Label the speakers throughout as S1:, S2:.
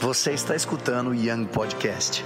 S1: Você está escutando o Young Podcast.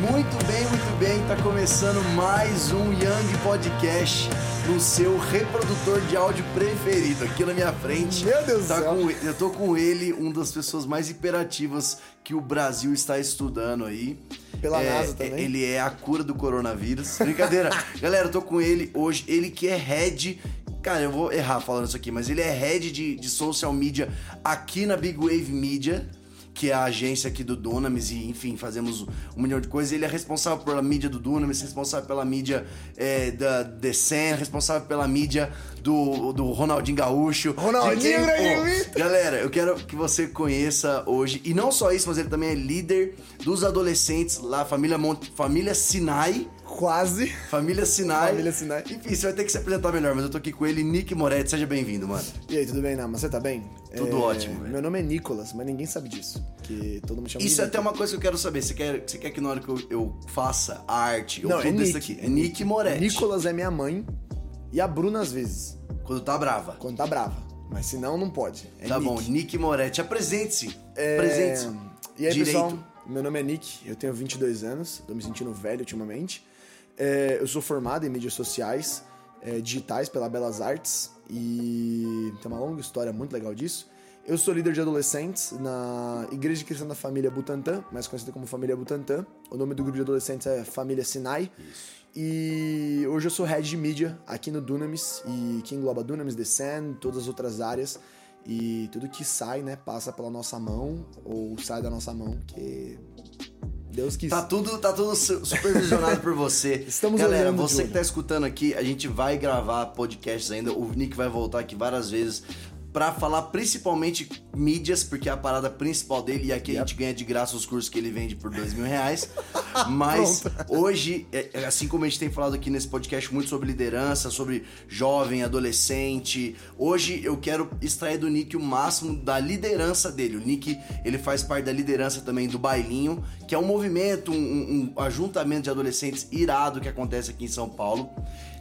S2: Muito bem, muito bem. Tá começando mais um Young Podcast no seu reprodutor de áudio preferido. Aqui na minha frente.
S3: Meu Deus do
S2: tá
S3: céu.
S2: com- eu tô com ele, uma das pessoas mais hiperativas que o Brasil está estudando aí.
S3: Pela
S2: É,
S3: NASA também.
S2: Ele é a cura do coronavírus. Brincadeira. Galera, eu tô com ele hoje. Ele que é head. Cara, eu vou errar falando isso aqui, mas ele é head de, de social media aqui na Big Wave Media que é a agência aqui do Dunamis, e enfim, fazemos um milhão de coisas. Ele é responsável pela mídia do Dunamis, responsável pela mídia é, da The Sen, responsável pela mídia do, do Ronaldinho Gaúcho.
S3: Ronaldinho Gaúcho.
S2: Galera, eu quero que você conheça hoje, e não só isso, mas ele também é líder dos adolescentes lá, família, Mont... família Sinai.
S3: Quase.
S2: Família Sinai.
S3: Família Sinai.
S2: Enfim, você vai ter que se apresentar melhor, mas eu tô aqui com ele, Nick Moretti. Seja bem-vindo, mano.
S3: E aí, tudo bem, Nama? Você tá bem?
S2: Tudo ótimo, velho.
S3: Meu nome é Nicolas, mas ninguém sabe disso. Que todo mundo chama
S2: Isso é até uma coisa que eu quero saber. Você quer, você quer que na hora que eu, eu faça a arte, ou
S3: Não, é Nick.
S2: aqui? É Nick Moretti.
S3: Nicolas é minha mãe e a Bruna às vezes,
S2: Quando tá brava.
S3: quando tá brava. Mas se não, não pode. É
S2: tá
S3: Nick.
S2: bom, Nick Moretti. Apresente-se.
S3: É...
S2: Apresente-se.
S3: E aí,
S2: Direito.
S3: pessoal? Meu nome é Nick, eu tenho 22 anos, tô me sentindo velho ultimamente. É, eu sou formado em mídias sociais é, digitais pela Belas Artes e tem uma longa história muito legal disso. Eu sou líder de adolescentes na Igreja Cristã da Família Butantã, mais conhecida como Família Butantã. O nome do grupo de adolescentes é Família Sinai. E hoje eu sou head de mídia aqui no Dunamis, e que engloba Dunamis, The Sen, todas as outras áreas. E tudo que sai, né, passa pela nossa mão, ou sai da nossa mão, que Deus quis.
S2: Tá tudo, tá tudo su- supervisionado por você.
S3: Estamos
S2: Galera, você que tá escutando aqui, a gente vai gravar podcasts ainda. O Nick vai voltar aqui várias vezes pra falar principalmente mídias, porque é a parada principal dele. E aqui a gente ganha de graça os cursos que ele vende por dois mil reais. Mas hoje, é- é assim como a gente tem falado aqui nesse podcast muito sobre liderança, sobre jovem, adolescente, hoje eu quero extrair do Nick o máximo da liderança dele. O Nick, ele faz parte da liderança também do Bailinho, que é um movimento, um, um- um ajuntamento de adolescentes irado que acontece aqui em São Paulo.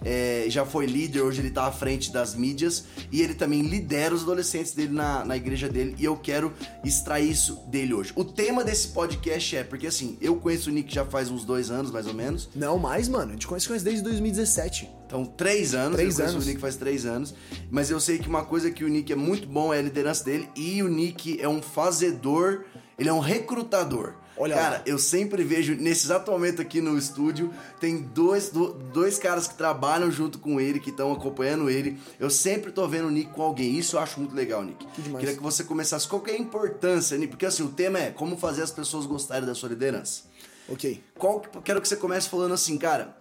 S2: É, já foi líder, hoje ele tá à frente das mídias e ele também lidera os adolescentes dele na, na igreja dele e eu quero extrair isso dele hoje. O tema desse podcast é, porque assim, eu conheço o Nick já faz uns dois anos, mais ou menos.
S3: Não, mais, mano. A gente conhece, conhece desde 2017.
S2: Então, três anos.
S3: Três
S2: eu conheço
S3: anos.
S2: o Nick faz três anos. Mas eu sei que uma coisa que o Nick é muito bom é a liderança dele. E o Nick é um fazedor, ele é um recrutador.
S3: Olha
S2: Cara,
S3: lá.
S2: eu sempre vejo, nesse exato momento aqui no estúdio, tem dois, do- dois caras que trabalham junto com ele, que estão acompanhando ele. Eu sempre tô vendo o Nick com alguém. Isso eu acho muito legal, Nick.
S3: Que demais.
S2: Queria que você começasse. Qual que é a importância, Nick? Porque assim, o tema é como fazer as pessoas gostarem da sua liderança.
S3: Ok.
S2: Qual que- quero que você comece falando assim, cara.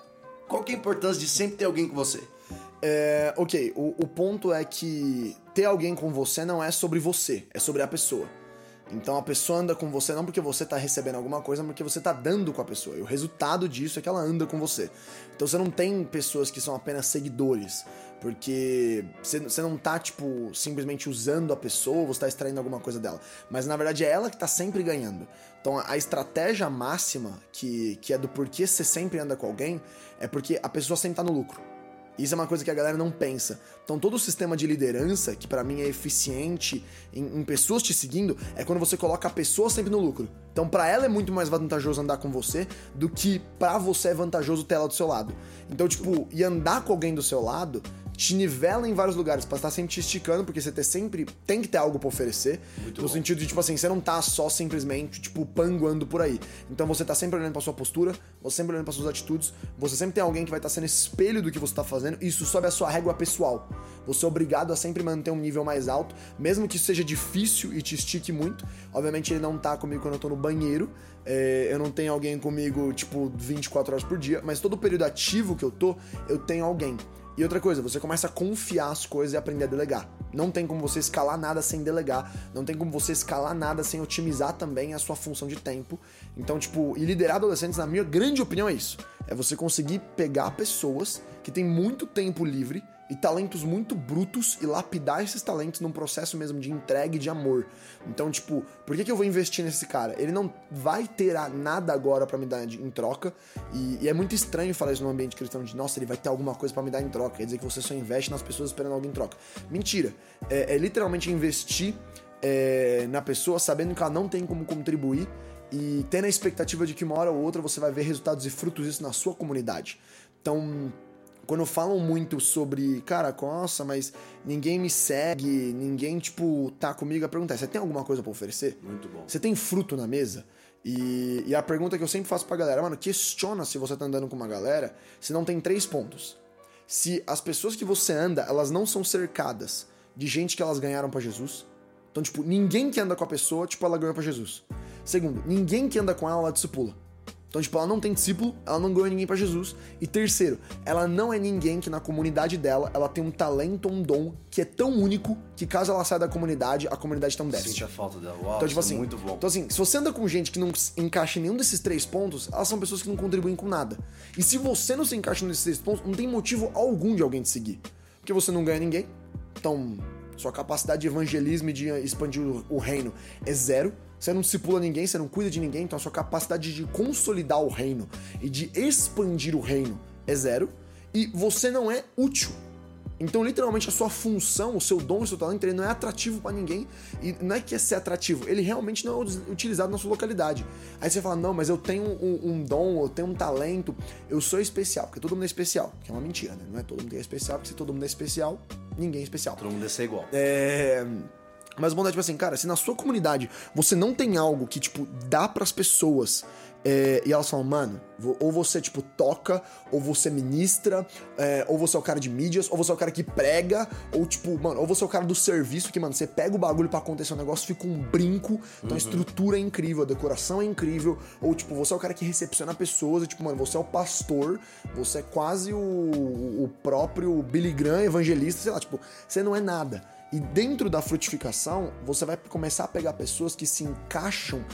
S2: Qual que é a importância de sempre ter alguém com você?
S3: É, ok, o, o ponto é que ter alguém com você não é sobre você, é sobre a pessoa. Então a pessoa anda com você não porque você tá recebendo alguma coisa, mas porque você tá dando com a pessoa. E o resultado disso é que ela anda com você. Então você não tem pessoas que são apenas seguidores, porque você, não tá, tipo, simplesmente usando a pessoa, você tá extraindo alguma coisa dela. Mas na verdade é ela que tá sempre ganhando. Então a estratégia máxima, que, que é do porquê você sempre anda com alguém, é porque a pessoa sempre tá no lucro. Isso é uma coisa que a galera não pensa. Então, todo o sistema de liderança, que pra mim é eficiente em, em pessoas te seguindo, é quando você coloca a pessoa sempre no lucro. Então, pra ela é muito mais vantajoso andar com você do que pra você é vantajoso ter ela do seu lado. Então, tipo, e andar com alguém do seu lado te nivela em vários lugares pra estar sempre te esticando, porque você ter sempre tem que ter algo pra oferecer.
S2: Muito
S3: no
S2: bom.
S3: sentido de, tipo assim, você não tá só simplesmente, tipo, panguando por aí. Então você tá sempre olhando pra sua postura, você sempre olhando pra suas atitudes, você sempre tem alguém que vai estar sendo espelho do que você tá fazendo, e isso sobe a sua régua pessoal. Você é obrigado a sempre manter um nível mais alto, mesmo que isso seja difícil e te estique muito. Obviamente ele não tá comigo quando eu tô no banheiro, é, eu não tenho alguém comigo, tipo, 24 horas por dia, mas todo o período ativo que eu tô, eu tenho alguém. E outra coisa, você começa a confiar as coisas e aprender a delegar. Não tem como você escalar nada sem delegar, não tem como você escalar nada sem otimizar também a sua função de tempo. Então, tipo, e liderar adolescentes, na minha grande opinião, é isso. É você conseguir pegar pessoas que têm muito tempo livre e talentos muito brutos e lapidar esses talentos num processo mesmo de entrega e de amor. Então, tipo, por que, que eu vou investir nesse cara? Ele não vai ter nada agora para me dar em troca. E, e, é muito estranho falar isso no ambiente cristão de nossa, ele vai ter alguma coisa para me dar em troca. Quer dizer que você só investe nas pessoas esperando algo em troca. Mentira. É, é literalmente investir é, na pessoa sabendo que ela não tem como contribuir e tendo a expectativa de que uma hora ou outra você vai ver resultados e frutos disso na sua comunidade. Então, quando falam muito sobre, cara, nossa, mas ninguém me segue, ninguém, tipo, tá comigo, a pergunta é: você tem alguma coisa para oferecer?
S2: Muito bom.
S3: Você tem fruto na mesa? E, e, a pergunta que eu sempre faço pra galera, mano, questiona se você tá andando com uma galera se não tem três pontos. Se as pessoas que você anda, elas não são cercadas de gente que elas ganharam para Jesus. Então, tipo, ninguém que anda com a pessoa, tipo, ela ganhou para Jesus. Segundo, ninguém que anda com ela, ela discipula. Então, tipo, ela não tem discípulo, ela não ganhou ninguém para Jesus. E terceiro, ela não é ninguém que na comunidade dela, ela tem um talento, um dom que é tão único que caso ela saia da comunidade, a comunidade tem um déficit.
S2: Sente a falta dela. Uau,
S3: então, tipo
S2: é
S3: assim,
S2: muito bom.
S3: Então, assim, se você anda com gente que não encaixa em nenhum desses três pontos, elas são pessoas que não contribuem com nada. E se você não se encaixa nesses três pontos, não tem motivo algum de alguém te seguir. Porque você não ganha ninguém, então sua capacidade de evangelismo e de expandir o reino é zero. Você não discipula ninguém, você não cuida de ninguém, então a sua capacidade de consolidar o reino e de expandir o reino é zero. E você não é útil. Então, literalmente, a sua função, o seu dom, o seu talento, ele não é atrativo para ninguém. E não é que é ser atrativo, ele realmente não é utilizado na sua localidade. Aí você fala, não, mas eu tenho um, um dom, eu tenho um talento, eu sou especial, porque todo mundo é especial. Que é uma mentira, né? Não é todo mundo que é especial, porque se todo mundo é especial, ninguém é especial.
S2: Todo mundo é ser igual.
S3: É. Mas bondade, tipo assim, cara, se na sua comunidade você não tem algo que, tipo, dá pras pessoas é, e elas falam, mano, ou você, tipo, toca, ou você ministra, é, ou você é o cara de mídias, ou você é o cara que prega, ou, tipo, mano, ou você é o cara do serviço, que, mano, você pega o bagulho para acontecer um negócio, fica um brinco, então uhum. a estrutura é incrível, a decoração é incrível, ou, tipo, você é o cara que recepciona pessoas, e, tipo, mano, você é o pastor, você é quase o, o próprio Billy Graham evangelista, sei lá, tipo, você não é nada. E dentro da frutificação, você vai começar a pegar pessoas que se encaixam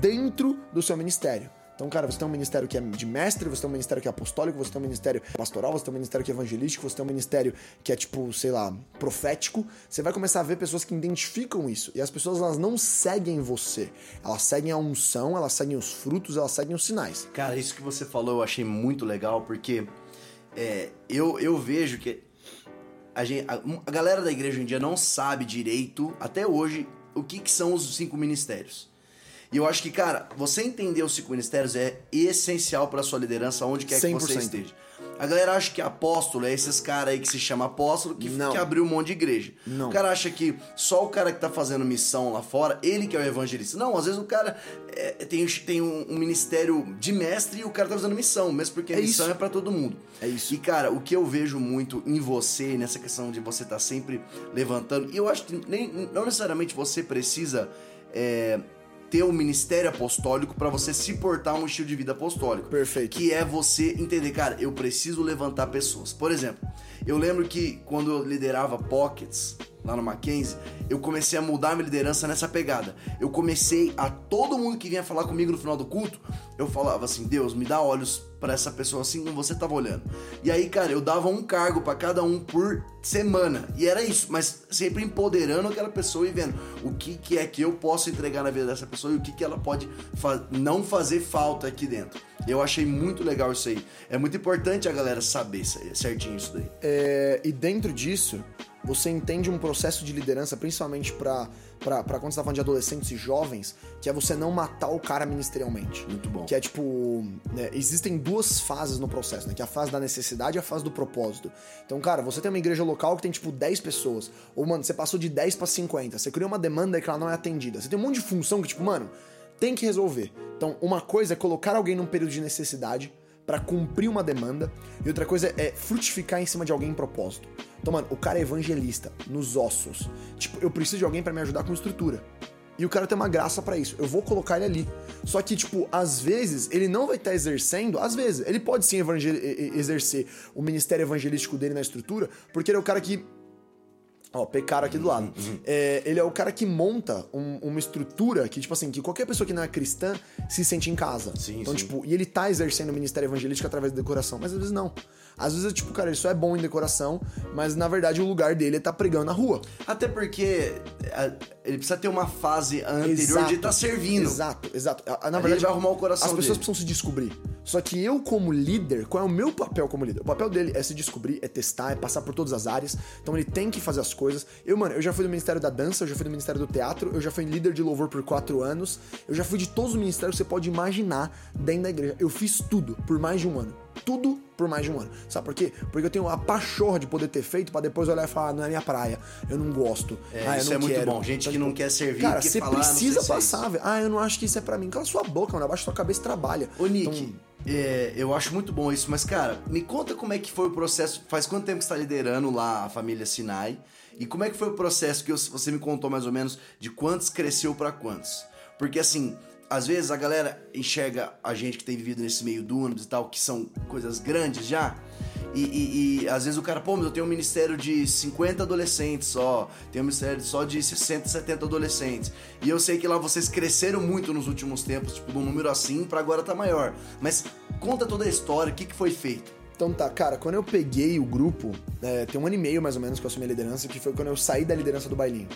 S3: dentro do seu ministério. Então, cara, você tem um ministério que é de mestre, você tem um ministério que é apostólico, você tem um ministério pastoral, você tem um ministério que é evangelístico, você tem um ministério que é tipo, sei lá, profético. Você vai começar a ver pessoas que identificam isso. E as pessoas elas não seguem você. Elas seguem a unção, elas seguem os frutos, elas seguem os sinais.
S2: Cara, isso que você falou eu achei muito legal, porque é, eu, eu vejo que a, gente, a, a, galera da igreja hoje em dia não sabe direito, até hoje, o que, que são os cinco ministérios. E eu acho que, cara, você entender os cinco ministérios é essencial para sua liderança, onde quer que você esteja. A galera acha que apóstolo é esses caras aí que se chama apóstolo que, que abriu um monte de igreja.
S3: Não.
S2: O cara acha que só o cara que tá fazendo missão lá fora, ele que é o evangelista. Não, às vezes o cara é, tem, tem um, um, ministério de mestre e o cara tá fazendo missão, mesmo porque a missão
S3: isso.
S2: é para todo mundo.
S3: É isso.
S2: E cara, o que eu vejo muito em você, nessa questão de você estar tá sempre levantando, e eu acho que nem, não necessariamente você precisa. É, ter um ministério apostólico para você se portar um estilo de vida apostólico.
S3: Perfeito.
S2: Que é você entender, cara, eu preciso levantar pessoas. Por exemplo, eu lembro que quando eu liderava Pockets lá no Mackenzie, eu comecei a mudar minha liderança nessa pegada. Eu comecei a todo mundo que vinha falar comigo no final do culto, eu falava assim: Deus, me dá olhos para essa pessoa assim como você tava olhando. E aí, cara, eu dava um cargo para cada um por semana. E era isso, mas sempre empoderando aquela pessoa e vendo o que, que é que eu posso entregar na vida dessa pessoa e o que, que ela pode fa não fazer falta aqui dentro. Eu achei muito legal isso aí. É muito importante a galera saber certinho isso daí.
S3: É, e dentro disso, você entende um processo de liderança, principalmente para para quando você tá falando de adolescentes e jovens, que é você não matar o cara ministerialmente.
S2: Muito bom.
S3: Que é tipo, né, existem duas fases no processo, né? Que é a fase da necessidade e a fase do propósito. Então, cara, você tem uma igreja local que tem tipo 10 pessoas, ou mano, você passou de 10 para 50, você criou uma demanda que ela não é atendida. Você tem um monte de função que tipo, mano, tem que resolver. Então, uma coisa é colocar alguém num período de necessidade para cumprir uma demanda, e outra coisa é frutificar em cima de alguém em propósito. Então, mano, o cara é evangelista, nos ossos. Tipo, eu preciso de alguém para me ajudar com estrutura. E o cara tem uma graça para isso. Eu vou colocar ele ali. Só que, tipo, às vezes, ele não vai estar tá exercendo, às vezes, ele pode sim exercer o ministério evangelístico dele na estrutura, porque ele é o cara que Ó, Pecaro aqui do lado. É, ele é o cara que monta um- uma estrutura que, tipo assim, que qualquer pessoa que não é cristã se sente em casa.
S2: Sim,
S3: então,
S2: sim.
S3: tipo, e ele tá exercendo o ministério evangelístico através da decoração, mas às vezes não. Às vezes, tipo, cara, ele só é bom em decoração, mas na verdade o lugar dele é tá pregando na rua.
S2: Até porque a- ele precisa ter uma fase anterior
S3: Exato.
S2: de estar servindo.
S3: Exato, exato. Na verdade,
S2: ele vai arrumar o coração
S3: as pessoas
S2: dele.
S3: precisam se descobrir. Só que eu, como líder, qual é o meu papel como líder? O papel dele é se descobrir, é testar, é passar por todas as áreas. Então ele tem que fazer as coisas. Eu, mano, eu já fui do Ministério da Dança, eu já fui do Ministério do Teatro, eu já fui líder de louvor por quatro anos, eu já fui de todos os ministérios que você pode imaginar dentro da igreja. Eu fiz tudo por mais de um ano. Tudo por mais de um ano. Sabe por quê? Porque eu tenho a pachorra de poder ter feito pra depois olhar e falar, ah, não é minha praia, eu não gosto.
S2: É,
S3: ah, eu
S2: isso
S3: não
S2: é muito
S3: quero.
S2: bom. Gente
S3: Então,
S2: que não
S3: tipo,
S2: quer servir,
S3: Cara,
S2: que
S3: você
S2: fala, "Ah, não sei
S3: precisa
S2: é isso."
S3: passar, velho. Ah, eu não acho que isso é pra mim. Cala sua boca, mano. Abaixa sua cabeça e trabalha.
S2: Ô, Nick,
S3: Então,
S2: é, eu acho muito bom isso, mas, cara, me conta como é que foi o processo. Faz quanto tempo que você tá liderando lá a família Sinai? E como é que foi o processo que você me contou mais ou menos de quantos cresceu pra quantos? Porque, assim, às vezes a galera enxerga a gente que tem vivido nesse meio dúnamis e tal, que são coisas grandes já. E, e- e, às vezes o cara, pô, mas eu tenho um ministério de 50 adolescentes só, tenho um ministério só de 60, 70 adolescentes. E eu sei que lá vocês cresceram muito nos últimos tempos, tipo, de um número assim pra agora tá maior. Mas conta toda a história, o que, que foi feito?
S3: Então tá, cara, quando eu peguei o grupo, é, tem um ano e meio mais ou menos que eu assumi a liderança, que foi quando eu saí da liderança do bailinho.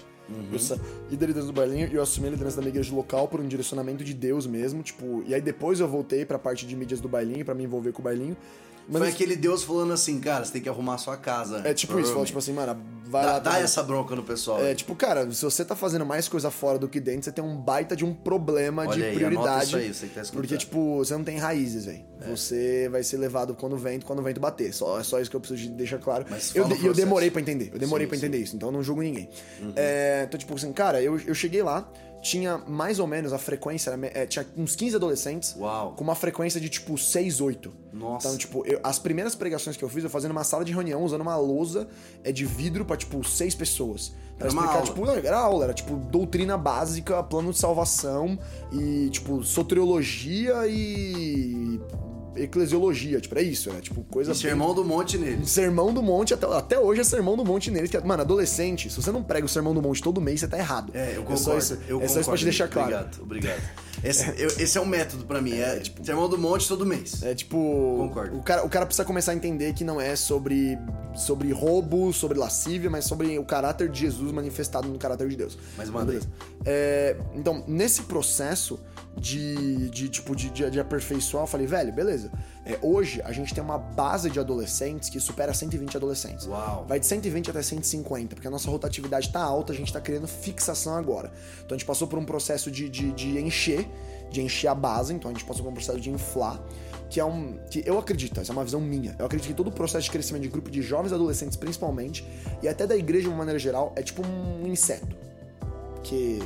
S3: Eu saí da liderança do bailinho e eu assumi a liderança da minha igreja local por um direcionamento de Deus mesmo, tipo, e aí depois eu voltei pra parte de mídias do bailinho, pra me envolver com o bailinho. Mas
S2: foi
S3: isso-
S2: aquele Deus falando assim, cara, você tem que arrumar a sua casa.
S3: é tipo isso, falou tipo assim, mano, vai
S2: Dá,
S3: lá.
S2: dá
S3: tá-
S2: essa bronca no pessoal.
S3: É, tipo, cara, se você tá fazendo mais coisa fora do que dentro, você tem um baita de um problema
S2: Olha
S3: de
S2: aí,
S3: prioridade.
S2: anota isso aí, você que tá escutando.
S3: porque, tipo, você não tem raízes, velho.
S2: É.
S3: Você vai ser levado quando o vento, quando o vento bater. Só, é só isso que eu preciso de deixar claro.
S2: Mas
S3: eu, de- e eu demorei pra entender. Eu demorei
S2: Sim,
S3: pra
S2: sim.
S3: entender isso, então eu não julgo ninguém. É, então, tipo assim, cara, eu, eu cheguei lá, tinha mais ou menos a frequência, é, tinha uns 15 adolescentes.
S2: Uau.
S3: Com uma frequência de, tipo, 6, 8.
S2: Nossa.
S3: Então, tipo, eu- as primeiras pregações que eu fiz, eu fazia numa sala de reunião, usando uma lousa é, de vidro pra, tipo, seis pessoas. Pra
S2: Era uma
S3: explicar, tipo, não, era aula, era tipo doutrina básica, plano de salvação e, tipo, soteriologia e eclesiologia. Tipo, era isso, era tipo coisa.
S2: E sermão do monte nele.
S3: Sermão do monte, até, até hoje é sermão do monte neles. Que, é- mano, adolescente, se você não prega o sermão do monte todo mês, você tá errado.
S2: É, eu concordo.
S3: É só isso,
S2: eu
S3: é só isso pra te deixar claro.
S2: Obrigado, obrigado. Esse eu- esse é um método pra mim, é, tipo, sermão do monte todo mês.
S3: É tipo.
S2: Concordo.
S3: O cara, o cara precisa começar a entender que não é sobre, sobre roubo, sobre lascívia, mas sobre o caráter de Jesus manifestado no caráter de Deus.
S2: Mas manda.
S3: Beleza. É, então, nesse processo de, de tipo, de, de, de aperfeiçoar, eu falei, velho, beleza. É, hoje a gente tem uma base de adolescentes que supera 120 adolescentes.
S2: Uau.
S3: Vai de 120 até 150, porque a nossa rotatividade tá alta, a gente tá criando fixação agora. Então a gente passou por um processo de, de, de encher, de encher a base, então a gente passou por um processo de inflar, que é um. que eu acredito, essa é uma visão minha. Eu acredito que todo o processo de crescimento de grupo de jovens adolescentes, principalmente, e até da igreja de uma maneira geral, é tipo um inseto. Que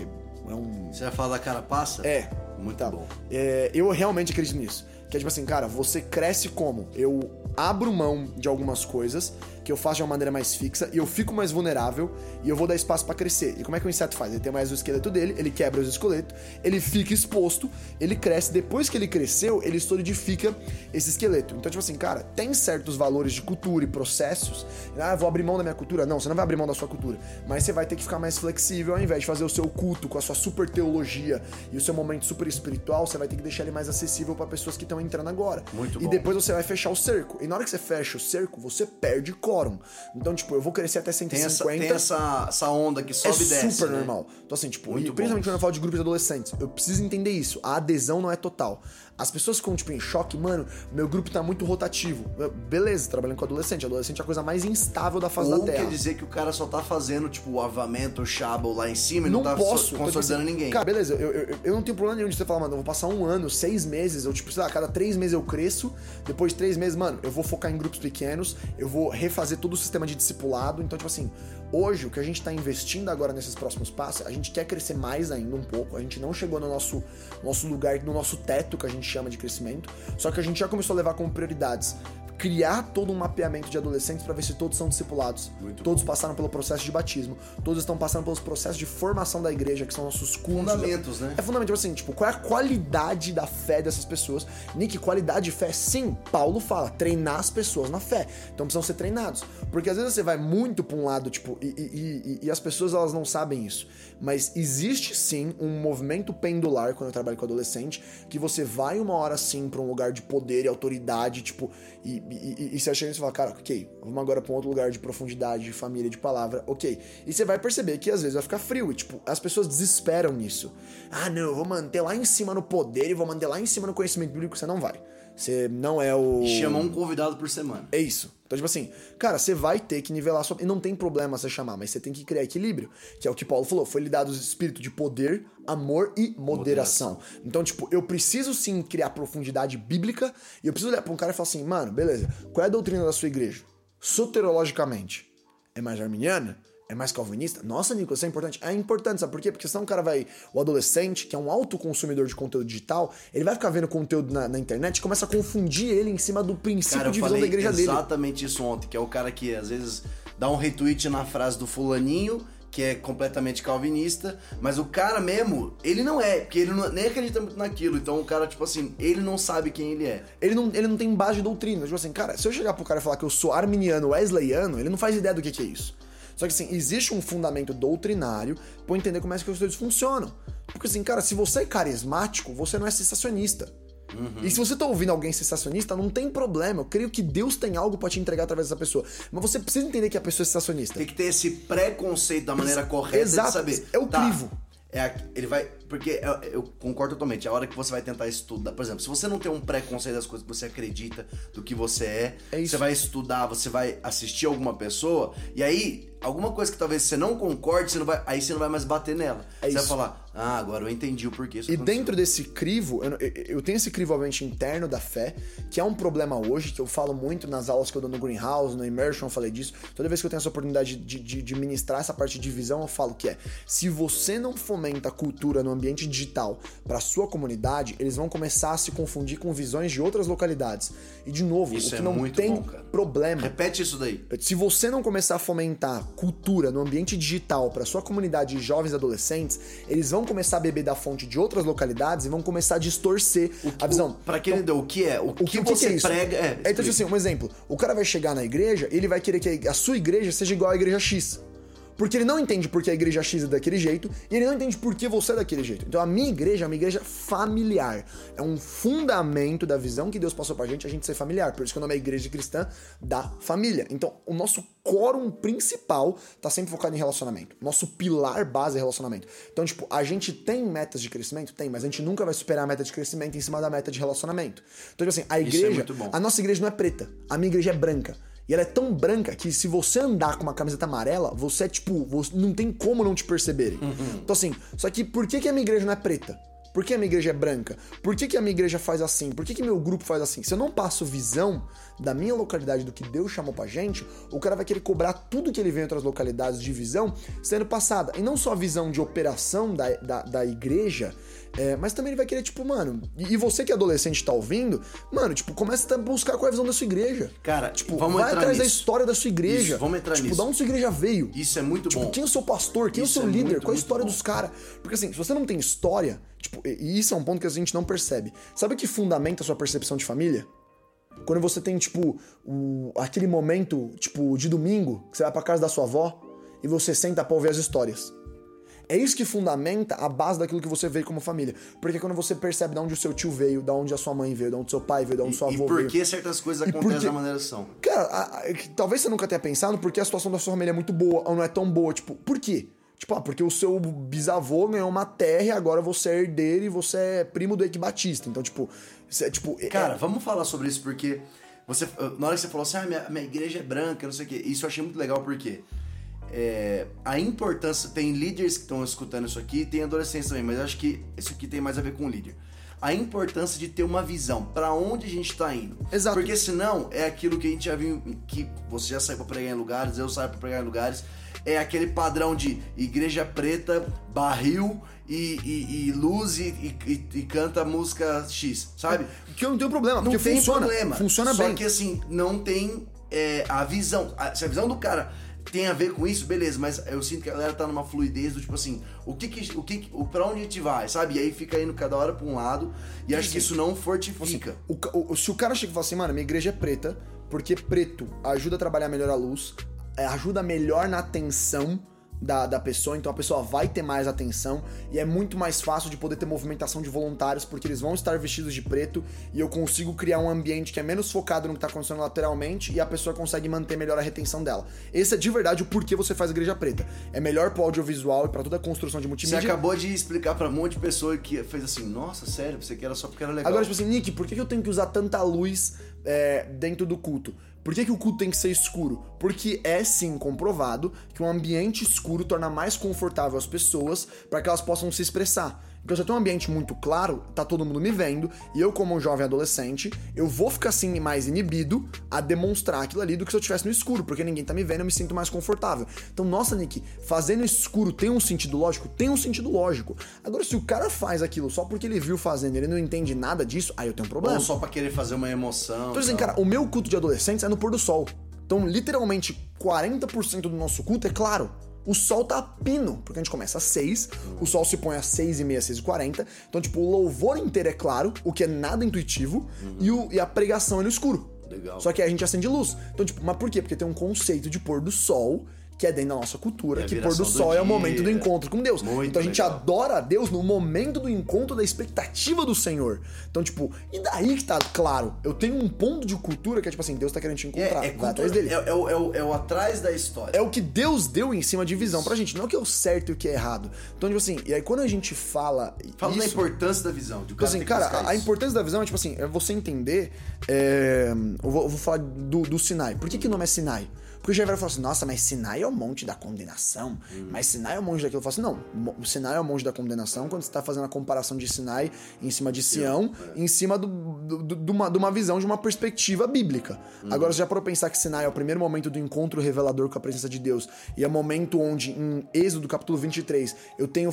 S3: é um.
S2: Você vai falar da carapaça?
S3: É.
S2: Muito
S3: Tá.
S2: bom.
S3: É, eu realmente acredito nisso. Que é tipo assim, cara, você cresce como? Eu abro mão de algumas coisas que eu faço de uma maneira mais fixa e eu fico mais vulnerável e eu vou dar espaço pra crescer. E como é que o inseto faz? Ele tem mais o esqueleto dele, ele quebra os esqueletos, ele fica exposto, ele cresce. Depois que ele cresceu, ele solidifica esse esqueleto. Então, tipo assim, cara, tem certos valores de cultura e processos. Ah, vou abrir mão da minha cultura. Não, você não vai abrir mão da sua cultura. Mas você vai ter que ficar mais flexível ao invés de fazer o seu culto com a sua super teologia e o seu momento super espiritual, você vai ter que deixar ele mais acessível pra pessoas que estão entrando agora.
S2: Muito
S3: e
S2: bom.
S3: depois você vai fechar o cerco. E na hora que você fecha o cerco, você perde quórum. Então, tipo, eu vou crescer até 150.
S2: Tem, essa, tem essa, essa onda que
S3: É
S2: sobe e desce.
S3: super
S2: né?
S3: normal. Então, assim, tipo,
S2: Muito
S3: e principalmente quando eu falo de grupos de adolescentes, eu preciso entender isso. A adesão não é total. As pessoas ficam, tipo, em choque, mano, meu grupo tá muito rotativo. Beleza, trabalhando com adolescente. Adolescente é a coisa mais instável da face
S2: Ou
S3: da Terra.
S2: quer dizer que o cara só tá fazendo, tipo, o avamento, o shabo lá em cima e não,
S3: não
S2: tá
S3: posso.
S2: so- consolidando
S3: assim,
S2: ninguém.
S3: Cara, beleza, eu, eu, eu não tenho problema nenhum de você falar, mano, eu vou passar um ano, seis meses, eu, tipo, sei lá, cada três meses eu cresço, depois de três meses, mano, eu vou focar em grupos pequenos, eu vou refazer todo o sistema de discipulado. Então, tipo assim, hoje, o que a gente tá investindo agora nesses próximos passos, a gente quer crescer mais ainda um pouco, a gente não chegou no nosso, nosso lugar, no nosso teto, que a gente chama de crescimento, só que a gente já começou a levar como prioridades criar todo um mapeamento de adolescentes para ver se todos são discipulados.
S2: Muito
S3: todos passaram pelo processo de batismo, todos estão passando pelos processos de formação da igreja, que são nossos cultos.
S2: Fundamentos, né?
S3: É fundamental assim, tipo, qual é a qualidade da fé dessas pessoas? Nick, qualidade de fé? Sim, Paulo fala, treinar as pessoas na fé. Então precisam ser treinados. Porque às vezes você vai muito pra um lado, tipo, e, e, e, e as pessoas elas não sabem isso. Mas existe sim um movimento pendular quando eu trabalho com adolescente, que você vai uma hora sim pra um lugar de poder e autoridade, tipo, e, e, e, você chega e fala, cara, ok, vamos agora pra um outro lugar de profundidade, de família, de palavra, ok. E você vai perceber que às vezes vai ficar frio, e tipo, as pessoas desesperam nisso. Ah, não, eu vou manter lá em cima no poder e vou manter lá em cima no conhecimento bíblico, você não vai. Você não é o.
S2: Chama um convidado por semana.
S3: É isso. Então, tipo assim, cara, você vai ter que nivelar sua. E não tem problema você chamar, mas você tem que criar equilíbrio. Que é o que Paulo falou. Foi lhe dado o espírito de poder, amor e moderação. moderação. Então, tipo, eu preciso sim criar profundidade bíblica. E eu preciso olhar pra um cara e falar assim, mano, beleza, qual é a doutrina da sua igreja? Soterologicamente, é mais arminiana? É mais calvinista? Nossa, Nico, isso é importante. É importante, sabe por quê? Porque senão o cara vai. O adolescente, que é um alto consumidor de conteúdo digital, ele vai ficar vendo conteúdo na, na internet e começa a confundir ele em cima do princípio
S2: cara,
S3: de visão da igreja
S2: exatamente
S3: dele.
S2: Exatamente isso ontem, que é o cara que às vezes dá um retweet na frase do fulaninho que é completamente calvinista, mas o cara mesmo, ele não é, porque ele não, nem acredita muito naquilo. Então o cara, tipo assim, ele não sabe quem ele é.
S3: Ele não, ele não tem base de doutrina. Tipo assim, cara, se eu chegar pro cara e falar que eu sou arminiano, wesleyano, ele não faz ideia do que, que é isso. Só que assim, existe um fundamento doutrinário pra eu entender como é que os coisas funcionam. Porque assim, cara, se você é carismático, você não é sensacionista. Uhum. E se você tá ouvindo alguém sensacionista, não tem problema. Eu creio que Deus tem algo para te entregar através dessa pessoa. Mas você precisa entender que a pessoa é sensacionista.
S2: Tem que ter esse preconceito da maneira correta
S3: Exato.
S2: de saber.
S3: É o
S2: tá,
S3: crivo.
S2: É, ele vai. Porque eu, eu, concordo totalmente. A hora que você vai tentar estudar. Por exemplo, se você não tem um preconceito das coisas que você acredita, do que você é,
S3: é
S2: você vai estudar, você vai assistir alguma pessoa, e aí alguma coisa que talvez você não concorde, você não vai, aí você não vai mais bater nela.
S3: É
S2: você
S3: isso.
S2: vai falar, ah, agora eu entendi o porquê isso
S3: E
S2: aconteceu.
S3: dentro desse crivo, eu, eu tenho esse crivo, obviamente, interno da fé, que é um problema hoje, que eu falo muito nas aulas que eu dou no Greenhouse, no Immersion, eu falei disso. Toda vez que eu tenho essa oportunidade de, de, de ministrar essa parte de visão, eu falo que é: se você não fomenta a cultura no ambiente digital para sua comunidade, eles vão começar a se confundir com visões de outras localidades. E de novo,
S2: Isso
S3: o que
S2: é
S3: não
S2: muito
S3: tem
S2: bom,
S3: problema.
S2: Repete isso daí.
S3: Se você não começar a fomentar cultura no ambiente digital para sua comunidade de jovens e adolescentes, eles vão começar a beber da fonte de outras localidades e vão começar a distorcer a visão.
S2: Pra quem entendeu, o que é? O,
S3: O
S2: que,
S3: que,
S2: você
S3: que é
S2: prega é.
S3: então, tipo assim, um exemplo. O cara vai chegar na igreja e ele vai querer que a sua igreja seja igual à igreja X. Porque ele não entende por que a igreja X é daquele jeito e ele não entende por que você é daquele jeito. Então a minha igreja é uma igreja familiar. É um fundamento da visão que Deus passou pra gente, a gente ser familiar. Por isso que o nome é Igreja Cristã da Família. Então o nosso quórum principal tá sempre focado em relacionamento. Nosso pilar base é relacionamento. Então, tipo, a gente tem metas de crescimento? Tem, mas a gente nunca vai superar a meta de crescimento em cima da meta de relacionamento. Então, tipo assim, a
S2: é
S3: igreja.
S2: bom.
S3: A nossa igreja não é preta. A minha igreja é branca. E ela é tão branca que se você andar com uma camiseta amarela, você é tipo, você, não tem como não te perceberem.
S2: Uhum.
S3: Então assim, só que por que, que a minha igreja não é preta? Por que a minha igreja é branca? Por que, que a minha igreja faz assim? Por que, que meu grupo faz assim? Se eu não passo visão da minha localidade, do que Deus chamou pra gente, o cara vai querer cobrar tudo que ele vê em outras localidades de visão sendo passada. E não só a visão de operação da, da, da igreja, é, mas também ele vai querer, tipo, mano, e, você que é adolescente tá ouvindo, mano, tipo, começa a buscar qual é a visão da sua igreja.
S2: Cara,
S3: Tipo,
S2: vamos
S3: vai atrás da
S2: nisso.
S3: história da sua igreja.
S2: Isso, vamos entrar
S3: tipo,
S2: nisso.
S3: da onde sua igreja veio.
S2: Isso é muito
S3: Tipo,
S2: bom.
S3: quem é o seu pastor? Quem
S2: Isso
S3: é o seu
S2: é
S3: líder?
S2: muito,
S3: Qual a
S2: muito
S3: história
S2: bom.
S3: dos caras? Porque assim, se você não tem história, tipo, e e isso é um ponto que a gente não percebe. Sabe o que fundamenta a sua percepção de família? Quando você tem, tipo, o- aquele momento, tipo, de domingo, que você vai pra casa da sua avó e você senta pra ouvir as histórias. É isso que fundamenta a base daquilo que você veio como família. Porque quando você percebe de onde o seu tio veio, de onde a sua mãe veio, de onde o seu pai veio, de onde
S2: E
S3: avô
S2: por
S3: veio.
S2: que certas coisas
S3: E por
S2: acontecem
S3: que-
S2: da maneira que são?
S3: Cara, a- a- talvez você nunca tenha pensado porque a situação da sua família é muito boa ou não é tão boa. Tipo, por quê? Tipo, ah, porque o seu bisavô ganhou uma terra e agora você é herdeiro e você é primo do Eike Batista. Então, tipo, você, tipo é-
S2: Cara, vamos falar sobre isso porque você, na hora que você falou assim, ah, minha, minha igreja é branca, não sei o quê, isso eu achei muito legal porque é, a importância, tem líderes que estão escutando isso aqui, tem adolescentes também, mas acho que isso aqui tem mais a ver com líder. a importância de ter uma visão para onde a gente tá indo.
S3: Exato.
S2: Porque senão é aquilo que a gente já viu que você já saiu para pregar em lugares, eu saio para pregar em lugares, é aquele padrão de igreja preta, barril e, e, e luz e, e, canta música X, sabe?
S3: Que eu não tenho problema,
S2: Não
S3: porque
S2: tem
S3: funciona.
S2: problema.
S3: Funciona
S2: Só
S3: bem.
S2: que assim, não tem é, a visão. A- se a visão do cara tem a ver com isso, beleza, mas eu sinto que a galera tá numa fluidez do tipo assim, o que que, o que, o, pra onde a gente vai, sabe? E aí fica indo cada hora pra um lado, e acho que isso não fortifica.
S3: O ca- o- se o cara chega e fala assim, mano, minha igreja é preta, porque preto ajuda a trabalhar melhor a luz, é, ajuda melhor na atenção da, da pessoa, então a pessoa vai ter mais atenção e é muito mais fácil de poder ter movimentação de voluntários, porque eles vão estar vestidos de preto e eu consigo criar um ambiente que é menos focado no que tá acontecendo lateralmente e a pessoa consegue manter melhor a retenção dela. Esse é de verdade o porquê você faz igreja preta. É melhor pro audiovisual e pra toda a construção de
S2: Você
S3: multimídia.
S2: acabou de explicar pra um monte de pessoa que fez assim, nossa, sério, você que era só porque era legal.
S3: Agora, tipo assim, Nick, por que eu tenho que usar tanta luz é, dentro do culto? Por que, que o culto tem que ser escuro? Porque é sim comprovado que um ambiente escuro torna mais confortável as pessoas para que elas possam se expressar. Então, se eu tenho um ambiente muito claro, tá todo mundo me vendo, e eu, como um jovem adolescente, eu vou ficar assim mais inibido a demonstrar aquilo ali do que se eu estivesse no escuro, porque ninguém tá me vendo, eu me sinto mais confortável. Então, nossa, Nick, fazendo escuro tem um sentido lógico? Tem um sentido lógico. Agora, se o cara faz aquilo só porque ele viu fazendo e ele não entende nada disso, aí eu tenho um problema.
S2: Ou só pra querer fazer uma emoção.
S3: Então, assim, cara, o meu culto de adolescentes é no pôr do sol. Então, literalmente, 40% do nosso culto é claro. O sol tá a pino, porque a gente começa às 6, o sol se põe às 6 e meia, 6 e 40. Então, tipo, o louvor inteiro é claro, o que é nada intuitivo, e, o- e a pregação é no escuro.
S2: Legal.
S3: Só que aí a gente acende luz. Então, tipo, mas por quê? Porque tem um conceito de pôr do sol que é dentro da nossa cultura,
S2: É
S3: que pôr do
S2: viração do
S3: sol é o momento do encontro com Deus.
S2: Muito
S3: então a gente
S2: legal.
S3: adora a Deus no momento do encontro da expectativa do Senhor. Então, tipo, e daí que tá claro? Eu tenho um ponto de cultura que é tipo assim, Deus tá querendo te encontrar.
S2: É, é,
S3: vai atrás dele.
S2: é, é o, é o- é o atrás da história.
S3: É o que Deus deu em cima de visão pra gente, não é o que é o certo e o que é errado. Então, tipo assim, e aí quando a gente fala.
S2: Fala da
S3: isso,
S2: importância da visão. De
S3: Tipo
S2: cara
S3: assim, cara, a, importância da visão é, tipo assim, é você entender. é, eu, vou, eu vou falar do, do Sinai. Por que, que o nome é Sinai? Porque o Jair fala assim, nossa, mas Sinai é o monte da condenação. Mas Sinai é o monte daquilo. Eu falo assim, não, o Sinai é o monte da condenação quando você tá fazendo a comparação de Sinai em cima de Sião, em cima do, do- do- de, uma, de uma visão, de uma perspectiva bíblica. Agora, você já parou pra pensar que Sinai é o primeiro momento do encontro revelador com a presença de Deus. E é o momento onde, em Êxodo capítulo 23, eu tenho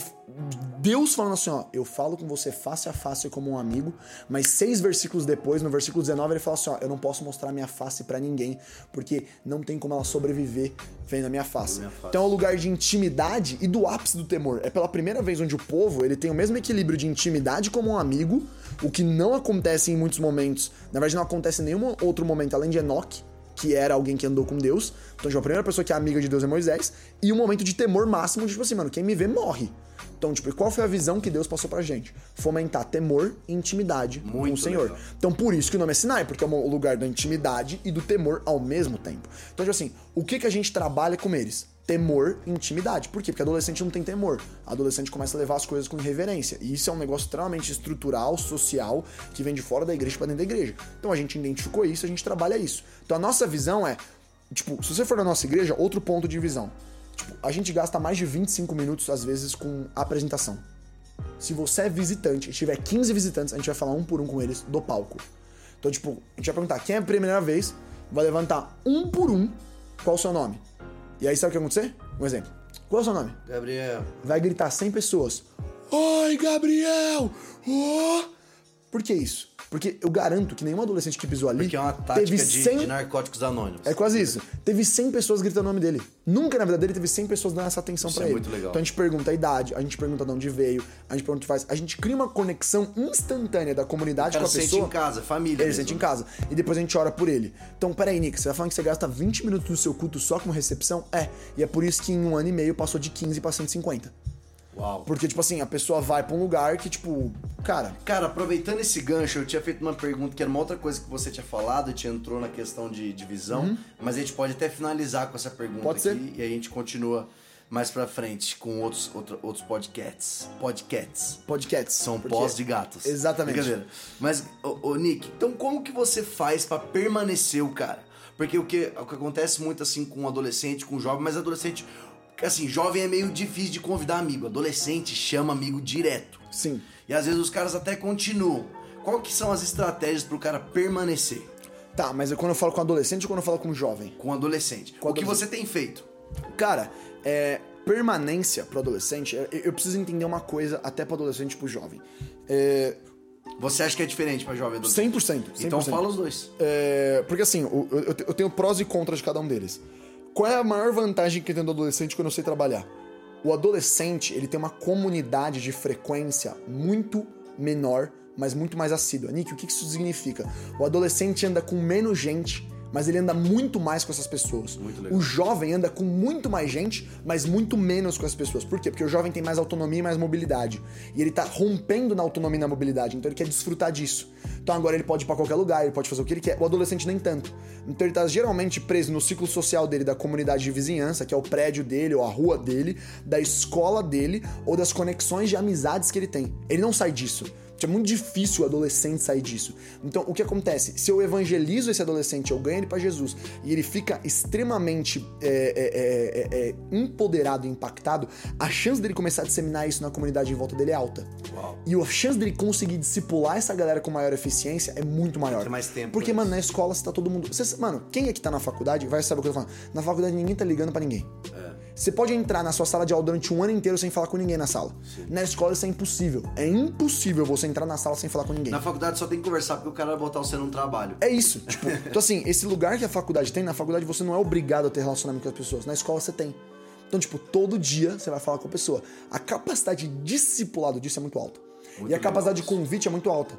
S3: Deus falando assim, ó, eu falo com você face a face como um amigo, mas seis versículos depois, no versículo 19, ele fala assim, ó, eu não posso mostrar minha face pra ninguém, porque não tem como ela sobreviver vendo a minha face.
S2: Minha face.
S3: Então é um lugar de intimidade e do ápice do temor. É pela primeira vez onde o povo, ele tem o mesmo equilíbrio de intimidade como um amigo, o que não acontece em muitos momentos. Na verdade, não acontece em nenhum outro momento além de Enoque, que era alguém que andou com Deus. Então, tipo, a primeira pessoa que é amiga de Deus é Moisés. E um momento de temor máximo, de tipo assim, mano, quem me vê morre. Então, tipo, qual foi a visão que Deus passou pra gente? Fomentar temor e intimidade com
S2: Muito
S3: o Senhor.
S2: legal.
S3: Então, por isso que o nome é Sinai, porque é o lugar da intimidade e do temor ao mesmo tempo. Então, tipo assim, o que, que a gente trabalha com eles? Temor e intimidade. Por quê? Porque adolescente não tem temor. Adolescente começa a levar as coisas com irreverência. E isso é um negócio extremamente estrutural, social, que vem de fora da igreja pra dentro da igreja. Então a gente identificou isso, a gente trabalha isso. Então a nossa visão é, tipo, se você for na nossa igreja, outro ponto de visão. Tipo, a gente gasta mais de 25 minutos, às vezes, com apresentação. Se você é visitante e tiver 15 visitantes, a gente vai falar um por um com eles do palco. Então, tipo, a gente vai perguntar quem é a primeira vez, vai levantar um por um qual o seu nome. E aí, sabe o que vai acontecer? Um exemplo. Qual é o seu nome?
S2: Gabriel.
S3: Vai gritar 100 pessoas. Oi, Gabriel! Oh! Por que isso? Porque eu garanto que nenhum adolescente que pisou ali
S2: Porque é uma tática
S3: teve
S2: de,
S3: 100
S2: de narcóticos anônimos.
S3: é quase isso. Teve 100 pessoas gritando o nome dele. Nunca na vida dele teve 100 pessoas dando essa atenção pra
S2: é
S3: ele.
S2: muito legal.
S3: Então a gente pergunta a idade, a gente pergunta de onde veio, a gente pergunta o que faz. A gente cria uma conexão instantânea da comunidade com a
S2: sente
S3: pessoa.
S2: em casa, família.
S3: Ele
S2: mesmo,
S3: sente em casa. E depois a gente ora por ele. Então, peraí, Nick, você tá falando que você gasta 20 minutos do seu culto só com recepção? É. E é por isso que em um ano e meio passou de 15 pra 150.
S2: Uau.
S3: Porque, tipo assim, a pessoa vai pra um lugar que, tipo, cara,
S2: Cara, aproveitando esse gancho, eu tinha feito uma pergunta que era uma outra coisa que você tinha falado, gente entrou na questão de, de visão, mas a gente pode até finalizar com essa pergunta
S3: Uhum. Pode
S2: aqui e a gente continua mais pra frente com outros, outro- outros podcasts. Podcasts.
S3: podcasts.
S2: São
S3: Porque-
S2: pós de gatos.
S3: Exatamente.
S2: Brincadeira. Mas, ô, ô, Nick, então como que você faz pra permanecer o cara? Porque o que, o que acontece muito assim com um adolescente, com um jovem, mas adolescente. Assim, jovem é meio difícil de convidar amigo. Adolescente chama amigo direto.
S3: Sim.
S2: E às vezes os caras até continuam. Qual que são as estratégias pro cara permanecer
S3: Tá, mas é quando eu falo com adolescente ou quando eu falo com jovem?
S2: com adolescente?
S3: Com
S2: o que
S3: adolescente.
S2: você tem feito?
S3: Cara, é, permanência pro adolescente, é, eu preciso entender uma coisa até pro adolescente e pro jovem. É,
S2: Você acha que é diferente pra jovem adolescente?
S3: 100%. 100%.
S2: Então fala os dois.
S3: É, porque assim, eu, eu tenho prós e contras de cada um deles. Qual é a maior vantagem que tenho do adolescente quando eu sei trabalhar? O adolescente, ele tem uma comunidade de frequência muito menor, mas muito mais assídua. Nick, o que isso significa? O adolescente anda com menos gente, mas ele anda muito mais com essas pessoas. O jovem anda com muito mais gente, mas muito menos com as pessoas. Por quê? Porque o jovem tem mais autonomia e mais mobilidade. E ele tá rompendo na autonomia e na mobilidade, então ele quer desfrutar disso. Então agora ele pode ir pra qualquer lugar, ele pode fazer o que ele quer. O adolescente nem tanto. Então ele tá geralmente preso no ciclo social dele, da comunidade de vizinhança, que é o prédio dele, ou a rua dele, da escola dele, ou das conexões de amizades que ele tem. Ele não sai disso. É muito difícil o adolescente sair disso. Então, o que acontece? Se eu evangelizo esse adolescente, eu ganho ele pra Jesus, e ele fica extremamente é, é, é, é, é, empoderado e impactado, a chance dele começar a disseminar isso na comunidade em volta dele é alta.
S2: Uau.
S3: E a chance dele conseguir discipular essa galera com maior eficiência é muito maior.
S2: Tem mais tempo
S3: Porque,
S2: pra
S3: mano, na escola você tá todo mundo. Você, mano, quem é que tá na faculdade vai saber o que eu tô falando. Na faculdade ninguém tá ligando pra ninguém. Você pode entrar na sua sala de aula durante um ano inteiro sem falar com ninguém na sala. Na escola isso é impossível. É impossível você entrar na sala sem falar com ninguém.
S2: Na faculdade só tem que conversar porque o cara vai botar você num trabalho.
S3: É isso. Tipo, então assim, esse lugar que a faculdade tem, na faculdade você não é obrigado a ter relacionamento com as pessoas. Na escola você tem. Então, tipo, todo dia você vai falar com a pessoa. A capacidade de discipulado disso é muito alta.
S2: Muito
S3: e a
S2: legal
S3: capacidade de convite é muito alta.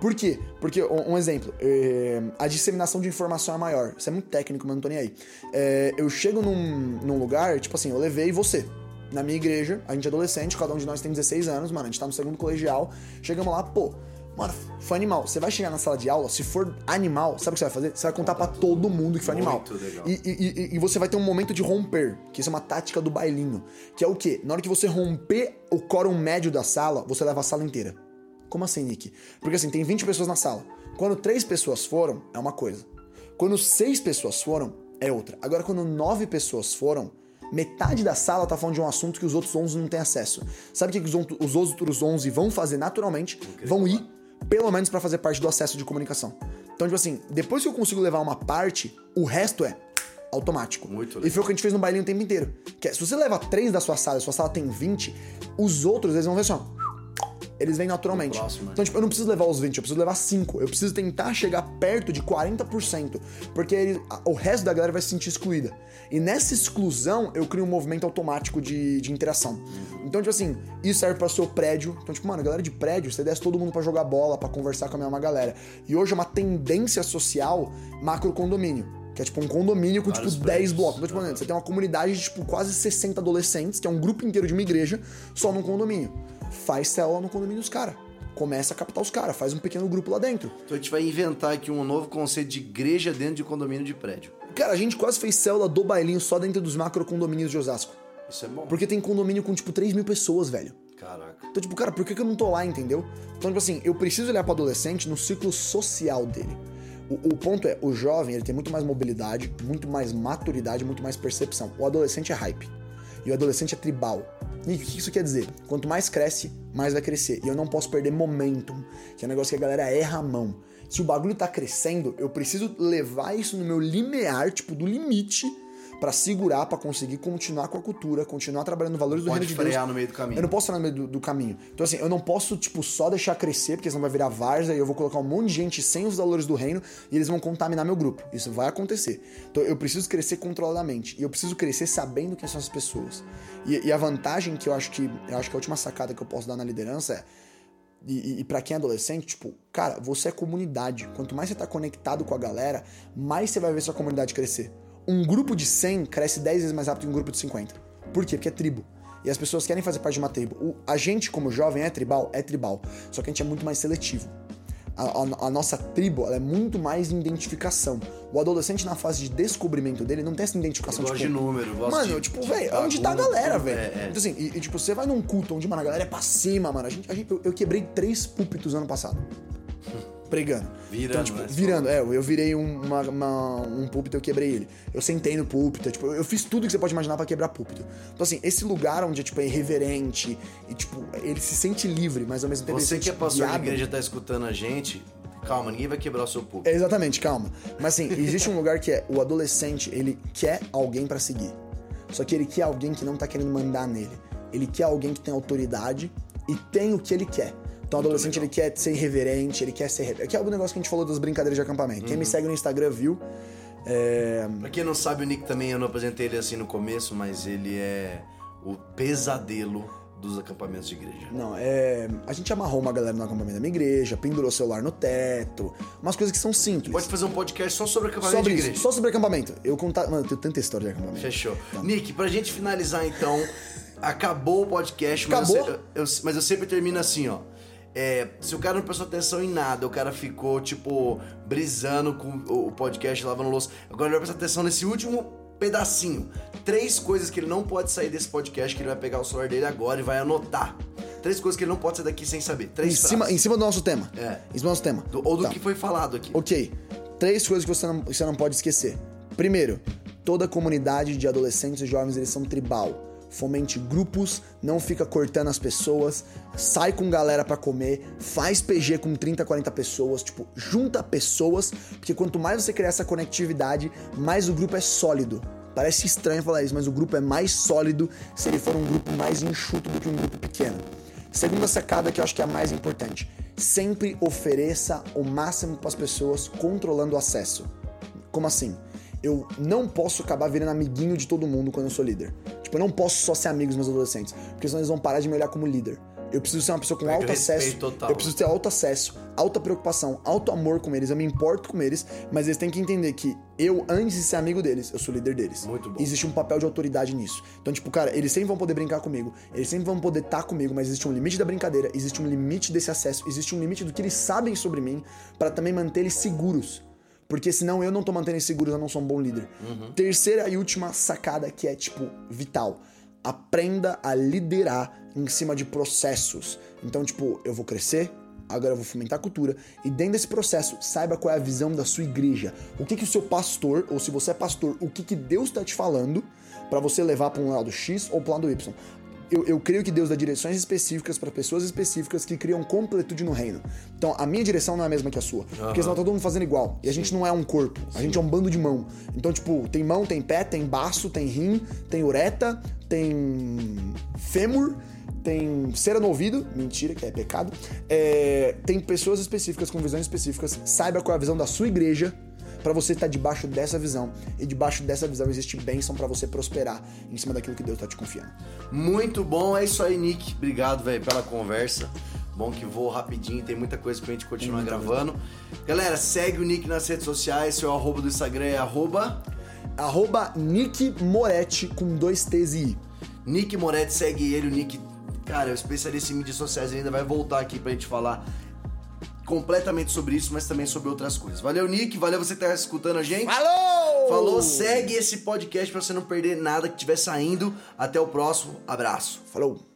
S3: Por quê? Porque, um, um exemplo, é, a disseminação de informação é maior. Isso é muito técnico, mas não tô nem aí. É, eu chego num, num lugar, tipo assim, eu levei você. Na minha igreja, a gente é adolescente, cada um de nós tem 16 anos, mano, a gente tá no segundo colegial. Chegamos lá, pô, Mano, foi animal. Você vai chegar na sala de aula, se for animal, sabe o que você vai fazer? Você vai contar pra todo mundo que foi animal. E, e- e- e você vai ter um momento de romper, que isso é uma tática do bailinho. Que é o quê? Na hora que você romper o quórum médio da sala, você leva a sala inteira. Como assim, Nick? Porque assim, tem 20 pessoas na sala. Quando três pessoas foram, é uma coisa. Quando seis pessoas foram, é outra. Agora, quando nove pessoas foram, metade da sala tá falando de um assunto que os outros 11 não têm acesso. Sabe o que os outros 11 vão fazer naturalmente? Vão ir, pelo menos pra fazer parte do acesso de comunicação. Então, tipo assim, depois que eu consigo levar uma parte, o resto é automático.
S2: Muito
S3: E
S2: legal.
S3: foi o que a gente fez no bailinho o tempo inteiro. Que é, se você leva três da sua sala e sua sala tem 20, os outros, eles vão ver assim, ó. Eles vêm naturalmente.
S2: Próximo, né?
S3: Então, tipo, eu não preciso levar os 20, eu preciso levar 5. Eu preciso tentar chegar perto de 40%. Porque ele- o resto da galera vai se sentir excluída. E nessa exclusão, eu crio um movimento automático de, de interação. Então, tipo assim, isso serve para o seu prédio. Então, tipo, mano, galera de prédio, você desce todo mundo pra jogar bola, pra conversar com a mesma galera. E hoje é uma tendência social macro condomínio. Que é tipo um condomínio com,
S2: Vários
S3: tipo, 10
S2: prédios.
S3: blocos. Então, tipo,
S2: Aham.
S3: você tem uma comunidade de, tipo, quase 60 adolescentes, que é um grupo inteiro de uma igreja, só num condomínio. Faz célula no condomínio dos caras. Começa a captar os caras, faz um pequeno grupo lá dentro.
S2: Então a gente vai inventar aqui um novo conceito de igreja dentro de condomínio de prédio.
S3: Cara, a gente quase fez célula do bailinho só dentro dos macro condomínios de Osasco.
S2: Isso é bom.
S3: Porque tem condomínio com, tipo, 3 mil pessoas, velho.
S2: Caraca.
S3: Então, tipo, cara, por que, que eu não tô lá, entendeu? Então, tipo assim, eu preciso olhar pro adolescente no ciclo social dele. O, o ponto é, o jovem, ele tem muito mais mobilidade, muito mais maturidade, muito mais percepção. O adolescente é hype. E o adolescente é tribal. Nick, o que isso quer dizer? Quanto mais cresce, mais vai crescer. E eu não posso perder momentum, que é um negócio que a galera erra a mão. Se o bagulho tá crescendo, eu preciso levar isso no meu limiar, tipo, do limite, pra segurar, pra conseguir continuar com a cultura, continuar trabalhando valores do
S2: Pode
S3: reino de Deus.
S2: frear no meio do caminho.
S3: Eu não posso estar no meio do, do caminho. Então, assim, eu não posso, tipo, só deixar crescer, porque senão vai virar várzea e eu vou colocar um monte de gente sem os valores do reino e eles vão contaminar meu grupo. Isso vai acontecer. Então, eu preciso crescer controladamente. E eu preciso crescer sabendo quem são as pessoas. E, e a vantagem que eu acho que. Eu acho que a última sacada que eu posso dar na liderança é. E, e, e para quem é adolescente, tipo, cara, você é comunidade. Quanto mais você tá conectado com a galera, mais você vai ver sua comunidade crescer. Um grupo de 100 cresce 10 vezes mais rápido que um grupo de 50. Por quê? Porque é tribo. E as pessoas querem fazer parte de uma tribo. O- a gente, como jovem, é tribal? É tribal. Só que a gente é muito mais seletivo. A, a- a nossa tribo ela é muito mais em identificação. O adolescente, na fase de descobrimento dele, não tem essa identificação
S2: Eu gosto
S3: tipo,
S2: de número, gosto
S3: Mano,
S2: de-
S3: tipo, velho, onde tá a galera,
S2: é,
S3: velho?
S2: é.
S3: Então, assim, e, e, tipo, você vai num culto onde, mano, a galera é pra cima, mano. A gente, a gente- eu, eu quebrei três púlpitos ano passado. pregando.
S2: Virando,
S3: Então, tipo,
S2: né?
S3: virando. É, eu virei um, uma, uma- um púlpito eu quebrei ele. Eu sentei no púlpito, tipo, eu fiz tudo que você pode imaginar pra quebrar púlpito. Então, assim, esse lugar onde, tipo, é irreverente e, tipo, ele se sente livre, mas ao mesmo tempo
S2: Você
S3: ele se
S2: que é pastor de igreja tá escutando a gente, calma, ninguém vai quebrar o seu público.
S3: É, exatamente, calma. Mas assim, existe um lugar que é o adolescente, ele quer alguém pra seguir. Só que ele quer alguém que não tá querendo mandar nele. Ele quer alguém que tem autoridade e tem o que ele quer. Então o adolescente
S2: legal.
S3: ele quer ser irreverente, ele quer ser. re- Que é o negócio que a gente falou das brincadeiras de acampamento. Quem me
S2: Uhum.
S3: segue no Instagram viu. É,
S2: Pra quem não sabe, o Nick também, eu não apresentei ele assim no começo, mas ele é o pesadelo dos acampamentos de igreja.
S3: Não, é. A gente amarrou uma galera no acampamento da minha igreja, pendurou o celular no teto. Umas coisas que são simples.
S2: Pode fazer um podcast só sobre acampamento
S3: sobre
S2: de
S3: isso,
S2: igreja.
S3: só sobre acampamento. Eu contar. Mano, eu tenho tanta história de acampamento.
S2: Fechou. Nick, pra gente finalizar então, acabou o podcast, mas,
S3: Acabou?
S2: Eu, eu- mas eu sempre termino assim, ó. É, se o cara não prestou atenção em nada, o cara ficou, tipo, brisando com o podcast, lavando louça. Agora ele vai prestar atenção nesse último pedacinho. Três coisas que ele não pode sair desse podcast, que ele vai pegar o celular dele agora e vai anotar. Três coisas que ele não pode sair daqui sem saber. Três
S3: Em cima, em cima do nosso tema.
S2: É.
S3: Em cima do nosso tema.
S2: Do- ou do
S3: Tá.
S2: que foi falado aqui.
S3: Ok. Três coisas que você não, você não pode esquecer. Primeiro, toda comunidade de adolescentes e jovens eles são tribal. Fomente grupos, não fica cortando as pessoas, sai com galera pra comer, faz PG com 30, 40 pessoas, tipo, junta pessoas, porque quanto mais você criar essa conectividade, mais o grupo é sólido. Parece estranho falar isso, mas o grupo é mais sólido se ele for um grupo mais enxuto do que um grupo pequeno. Segunda sacada que eu acho que é a mais importante. Sempre ofereça o máximo para as pessoas controlando o acesso. Como assim? Eu não posso acabar virando amiguinho de todo mundo quando eu sou líder. Tipo, eu não posso só ser amigo dos meus adolescentes, porque senão eles vão parar de me olhar como líder. Eu preciso ser uma pessoa com alto acesso.
S2: total.
S3: Eu preciso ter alto acesso, alta preocupação, alto amor com eles. Eu me importo com eles, mas eles têm que entender que eu, antes de ser amigo deles, eu sou líder deles.
S2: Muito bom.
S3: Existe um papel de autoridade nisso. Então, tipo, cara, eles sempre vão poder brincar comigo, eles sempre vão poder estar comigo, mas existe um limite da brincadeira, existe um limite desse acesso, existe um limite do que eles sabem sobre mim para também manter eles seguros. Porque senão eu não tô mantendo seguros, eu não sou um bom líder. Terceira e última sacada que é, tipo, vital. Aprenda a liderar em cima de processos. Então, tipo, eu vou crescer, agora eu vou fomentar a cultura, e dentro desse processo, saiba qual é a visão da sua igreja. O que que o seu pastor, ou se você é pastor, o que que Deus tá te falando para você levar para um lado X ou para lado Y. Eu, eu creio que Deus dá direções específicas para pessoas específicas que criam completude no reino. Então, a minha direção não é a mesma que a sua. Porque senão tá todo mundo fazendo igual. E a gente não é um corpo. A gente é um bando de mão. Então, tipo, tem mão, tem pé, tem baço, tem rim, tem ureta, tem fêmur, tem cera no ouvido, mentira, que é pecado. É, tem pessoas específicas com visões específicas. Saiba qual é a visão da sua igreja para você estar debaixo dessa visão. E debaixo dessa visão existe bênção para você prosperar em cima daquilo que Deus tá te confiando.
S2: Muito bom, é isso aí, Nick. Obrigado, velho, pela conversa. Bom que vou rapidinho, tem muita coisa pra gente continuar gravando. Galera, segue o Nick nas redes sociais, seu arroba do Instagram é arroba
S3: Arroba Nick Moretti com dois T's e I.
S2: Nick Moretti, segue ele, o Nick, cara, é um especialista em mídias sociais, ainda vai voltar aqui pra gente falar completamente sobre isso, mas também sobre outras coisas. Valeu, Nick, valeu você que tá escutando a gente.
S3: Falou!
S2: Falou, segue esse podcast pra você não perder nada que estiver saindo. Até o próximo, abraço.
S3: Falou!